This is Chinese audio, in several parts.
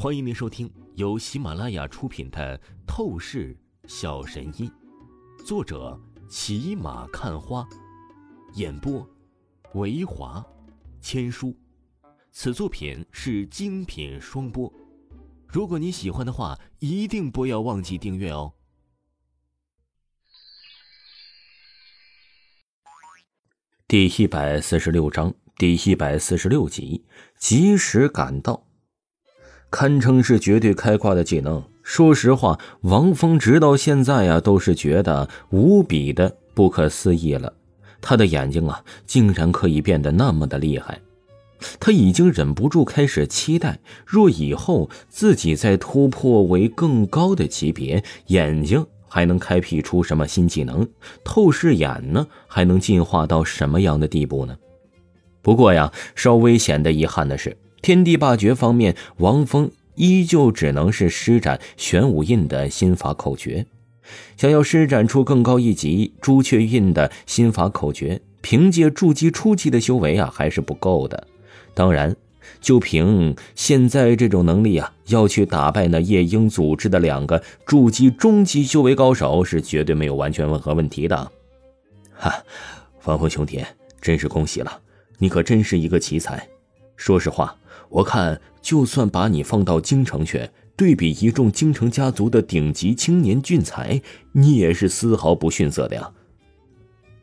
欢迎您收听由喜马拉雅出品的《透视小神医》，作者骑马看花，演播维华千书。此作品是精品双播。如果你喜欢的话，一定不要忘记订阅哦。第一百四十六章，第一百四十六集，及时赶到。堪称是绝对开挂的技能。说实话，王峰直到现在呀，都是觉得无比的不可思议了。他的眼睛啊，竟然可以变得那么的厉害。他已经忍不住开始期待，若以后自己再突破为更高的级别，眼睛还能开辟出什么新技能？透视眼呢，还能进化到什么样的地步呢？不过呀，稍微显得遗憾的是。天地霸绝方面，王峰依旧只能是施展玄武印的心法口诀。想要施展出更高一级朱雀印的心法口诀，凭借筑基初期的修为啊，还是不够的。当然，就凭现在这种能力啊，要去打败那夜莺组织的两个筑基中期修为高手，是绝对没有完全吻合问题的。哈，王峰兄弟，真是恭喜了，你可真是一个奇才。说实话。我看，就算把你放到京城去，对比一众京城家族的顶级青年俊才，你也是丝毫不逊色的呀。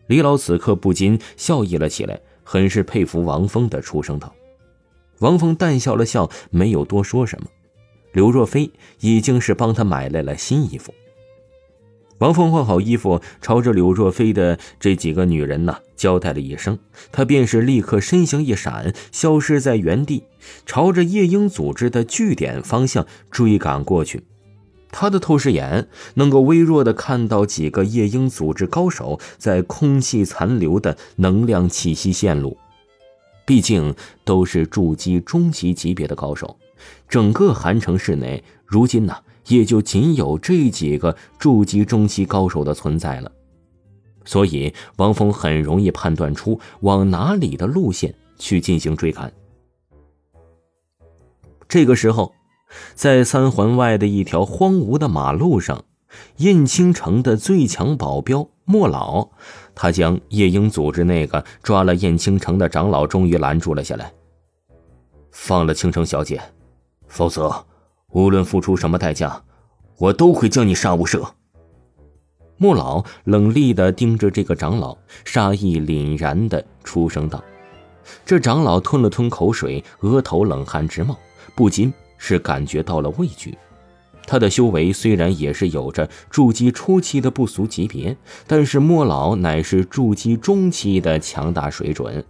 李老此刻不禁笑意了起来，很是佩服王峰的出声道。王峰淡笑了笑，没有多说什么。刘若飞已经是帮他买来了新衣服。王峰换好衣服，朝着柳若飞的这几个女人呢交代了一声，他便是立刻身形一闪，消失在原地，朝着夜莺组织的据点方向追赶过去。他的透视眼能够微弱的看到几个夜莺组织高手在空气残留的能量气息线路，毕竟都是筑基中级级别的高手，整个韩城市内如今呢。也就仅有这几个筑基中期高手的存在了，所以王峰很容易判断出往哪里的路线去进行追赶。这个时候，在三环外的一条荒芜的马路上，燕青城的最强保镖莫老，他将夜莺组织那个抓了燕青城的长老终于拦住了下来，放了青城小姐，否则。无论付出什么代价，我都会将你杀无赦。莫老冷厉的盯着这个长老，杀意凛然的出声道：“这长老吞了吞口水，额头冷汗直冒，不禁是感觉到了畏惧。他的修为虽然也是有着筑基初期的不俗级别，但是莫老乃是筑基中期的强大水准。”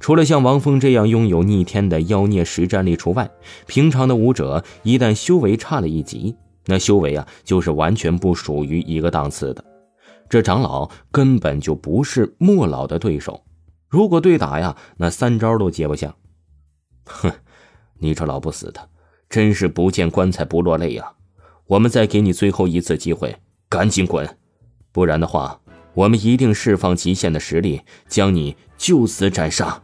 除了像王峰这样拥有逆天的妖孽实战力除外，平常的武者一旦修为差了一级，那修为啊就是完全不属于一个档次的。这长老根本就不是莫老的对手，如果对打呀，那三招都接不下。哼，你这老不死的，真是不见棺材不落泪呀！我们再给你最后一次机会，赶紧滚，不然的话。我们一定释放极限的实力，将你就此斩杀。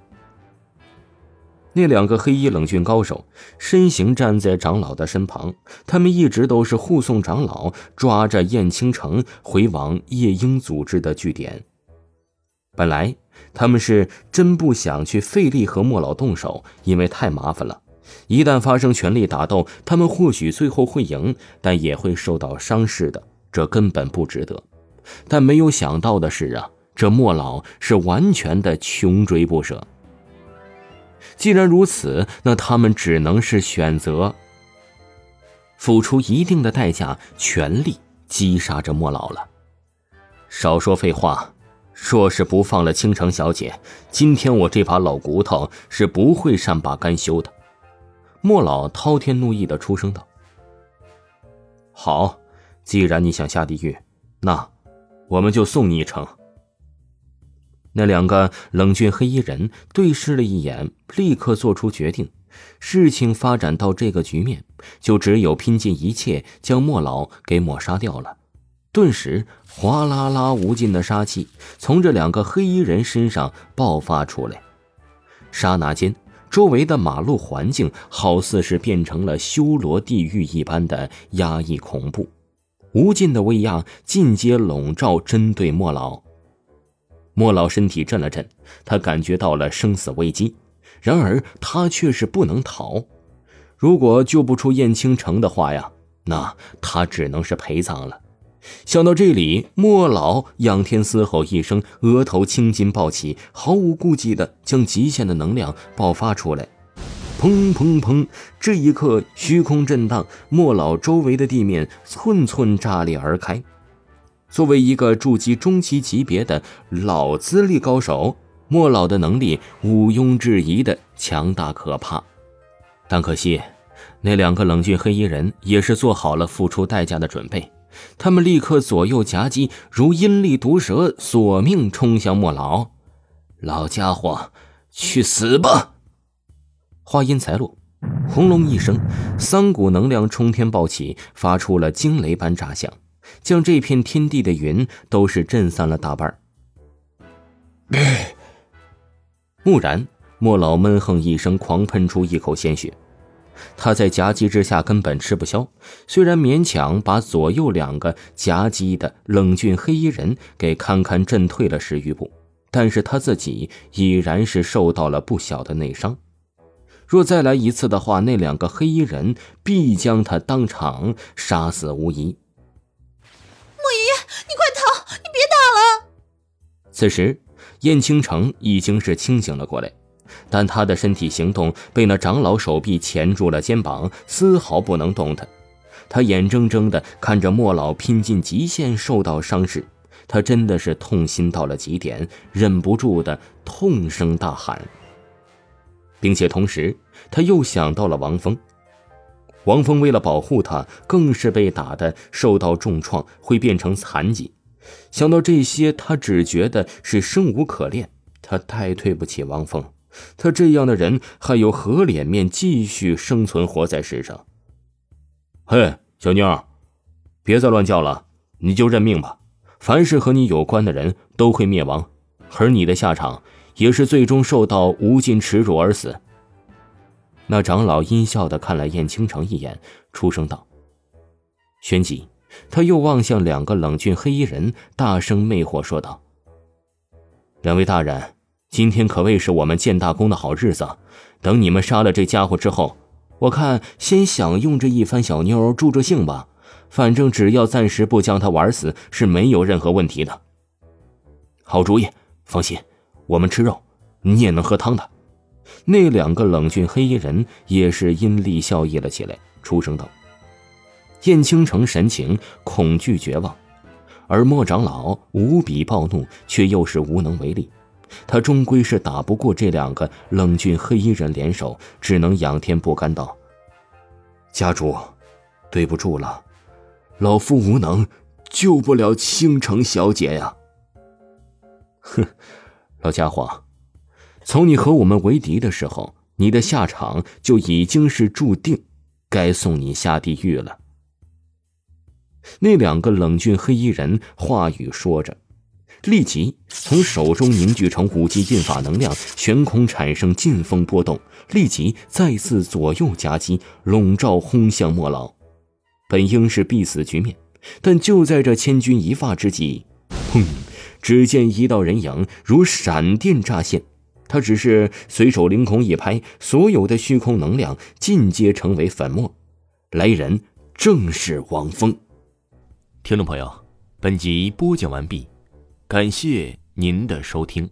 那两个黑衣冷峻高手身形站在长老的身旁，他们一直都是护送长老抓着燕青城回往夜莺组织的据点。本来他们是真不想去费力和莫老动手，因为太麻烦了。一旦发生全力打斗，他们或许最后会赢，但也会受到伤势的，这根本不值得。但没有想到的是啊，这莫老是完全的穷追不舍。既然如此，那他们只能是选择付出一定的代价，全力击杀这莫老了。少说废话，若是不放了倾城小姐，今天我这把老骨头是不会善罢甘休的。莫老滔天怒意的出声道：“好，既然你想下地狱，那……”我们就送你一程。那两个冷峻黑衣人对视了一眼，立刻做出决定。事情发展到这个局面，就只有拼尽一切将莫老给抹杀掉了。顿时，哗啦啦无尽的杀气从这两个黑衣人身上爆发出来。刹那间，周围的马路环境好似是变成了修罗地狱一般的压抑恐怖，无尽的威压尽皆笼罩针对莫老。莫老身体震了震，他感觉到了生死危机，然而他却是不能逃。如果救不出燕青城的话呀，那他只能是陪葬了。想到这里，莫老仰天嘶吼一声，额头青筋暴起，毫无顾忌的将极限的能量爆发出来。砰砰砰！这一刻，虚空震荡，莫老周围的地面寸寸炸裂而开。作为一个筑基中期级别的老资历高手，莫老的能力毋庸置疑的强大可怕。但可惜，那两个冷峻黑衣人也是做好了付出代价的准备。他们立刻左右夹击，如阴力毒蛇，索命冲向莫老。老家伙，去死吧！话音才落，轰隆一声，三股能量冲天暴起，发出了惊雷般炸响，将这片天地的云都是震散了大半。蓦然，莫老闷哼一声，狂喷出一口鲜血。他在夹击之下根本吃不消，虽然勉强把左右两个夹击的冷峻黑衣人给堪堪震退了十余步，但是他自己已然是受到了不小的内伤。若再来一次的话，那两个黑衣人必将他当场杀死无疑。莫爷爷，你快逃！你别打了！此时，燕青城已经是清醒了过来。但他的身体行动被那长老手臂钳住了肩膀，丝毫不能动弹。他眼睁睁地看着莫老拼尽极限受到伤势，他真的是痛心到了极点，忍不住的痛声大喊。并且同时，他又想到了王峰。王峰为了保护他，更是被打的受到重创，会变成残疾。想到这些，他只觉得是生无可恋。他太对不起王峰。他这样的人还有何脸面继续生存活在世上？嘿，小妞，别再乱叫了，你就认命吧。凡是和你有关的人都会灭亡，而你的下场也是最终受到无尽耻辱而死。那长老阴笑的看了燕青城一眼，出声道：“旋即，他又望向两个冷峻黑衣人，大声魅惑说道：‘两位大人。’”今天可谓是我们建大功的好日子。等你们杀了这家伙之后，我看先享用这一番小妞助助兴吧。反正只要暂时不将他玩死，是没有任何问题的。好主意，放心，我们吃肉，你也能喝汤的。那两个冷峻黑衣人也是阴厉笑意了起来，出声道：“燕青城神情恐惧绝望，而莫长老无比暴怒，却又是无能为力。”他终归是打不过这两个冷峻黑衣人联手，只能仰天不甘道：“家主，对不住了，老夫无能，救不了倾城小姐呀。” 哼，老家伙，从你和我们为敌的时候，你的下场就已经是注定，该送你下地狱了。那两个冷峻黑衣人话语说着。立即从手中凝聚成五级印法能量，悬空产生劲风波动，立即再次左右夹击，笼罩轰向莫老。本应是必死局面，但就在这千钧一发之际，砰！只见一道人影如闪电乍现，他只是随手凌空一拍，所有的虚空能量尽皆成为粉末。来人正是王峰。听众朋友，本集播讲完毕。感谢您的收听。